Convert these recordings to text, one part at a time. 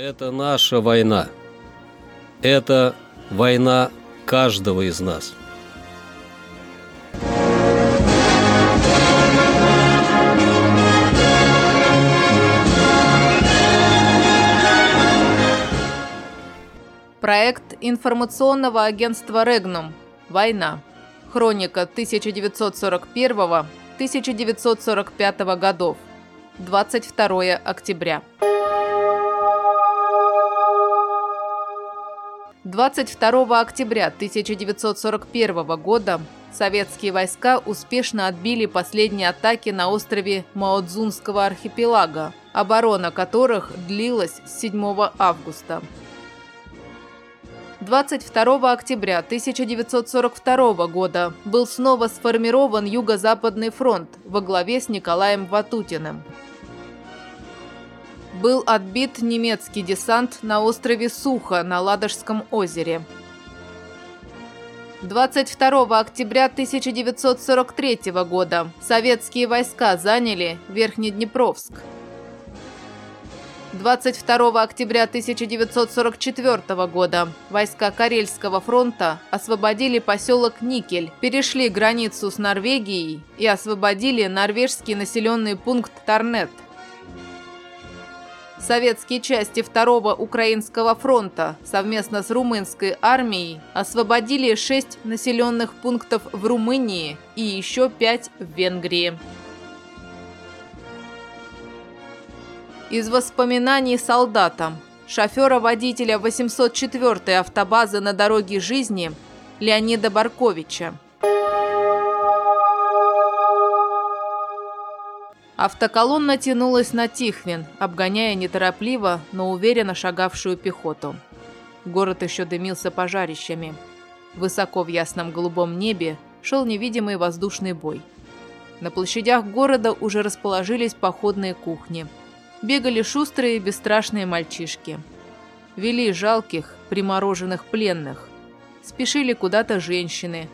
Это наша война. Это война каждого из нас. Проект информационного агентства «Регнум. Война. Хроника 1941-1945 годов. 22 октября. 22 октября 1941 года советские войска успешно отбили последние атаки на острове Маодзунского архипелага, оборона которых длилась с 7 августа. 22 октября 1942 года был снова сформирован Юго-Западный фронт во главе с Николаем Ватутиным. Был отбит немецкий десант на острове Сухо на Ладожском озере. 22 октября 1943 года советские войска заняли Верхнеднепровск. 22 октября 1944 года войска Карельского фронта освободили поселок Никель, перешли границу с Норвегией и освободили норвежский населенный пункт Тарнет. Советские части Второго Украинского фронта совместно с румынской армией освободили шесть населенных пунктов в Румынии и еще пять в Венгрии. Из воспоминаний солдата, шофера-водителя 804-й автобазы на дороге жизни Леонида Барковича. Автоколонна тянулась на Тихвин, обгоняя неторопливо, но уверенно шагавшую пехоту. Город еще дымился пожарищами. Высоко в ясном голубом небе шел невидимый воздушный бой. На площадях города уже расположились походные кухни – бегали шустрые и бесстрашные мальчишки. Вели жалких, примороженных пленных. Спешили куда-то женщины.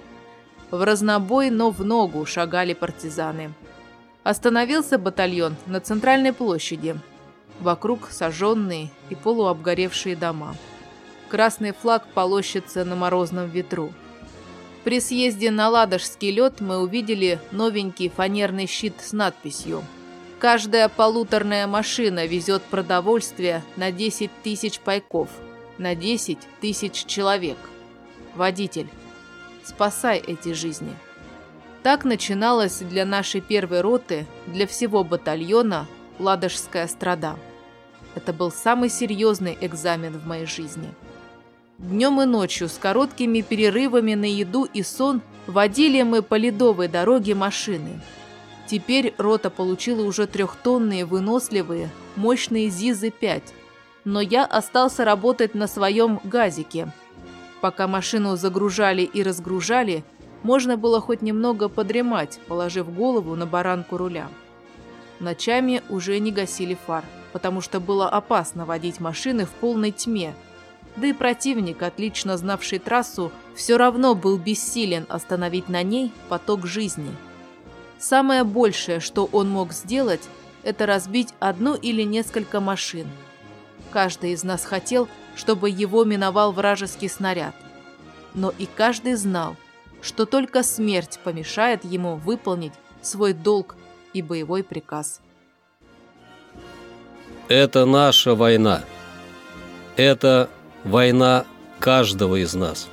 В разнобой, но в ногу шагали партизаны. Остановился батальон на центральной площади. Вокруг сожженные и полуобгоревшие дома. Красный флаг полощется на морозном ветру. При съезде на Ладожский лед мы увидели новенький фанерный щит с надписью Каждая полуторная машина везет продовольствие на 10 тысяч пайков, на 10 тысяч человек. Водитель, спасай эти жизни. Так начиналась для нашей первой роты, для всего батальона Ладожская страда. Это был самый серьезный экзамен в моей жизни. Днем и ночью с короткими перерывами на еду и сон водили мы по ледовой дороге машины – Теперь рота получила уже трехтонные, выносливые, мощные ЗИЗы-5. Но я остался работать на своем газике. Пока машину загружали и разгружали, можно было хоть немного подремать, положив голову на баранку руля. Ночами уже не гасили фар, потому что было опасно водить машины в полной тьме. Да и противник, отлично знавший трассу, все равно был бессилен остановить на ней поток жизни – Самое большее, что он мог сделать, это разбить одну или несколько машин. Каждый из нас хотел, чтобы его миновал вражеский снаряд. Но и каждый знал, что только смерть помешает ему выполнить свой долг и боевой приказ. Это наша война. Это война каждого из нас.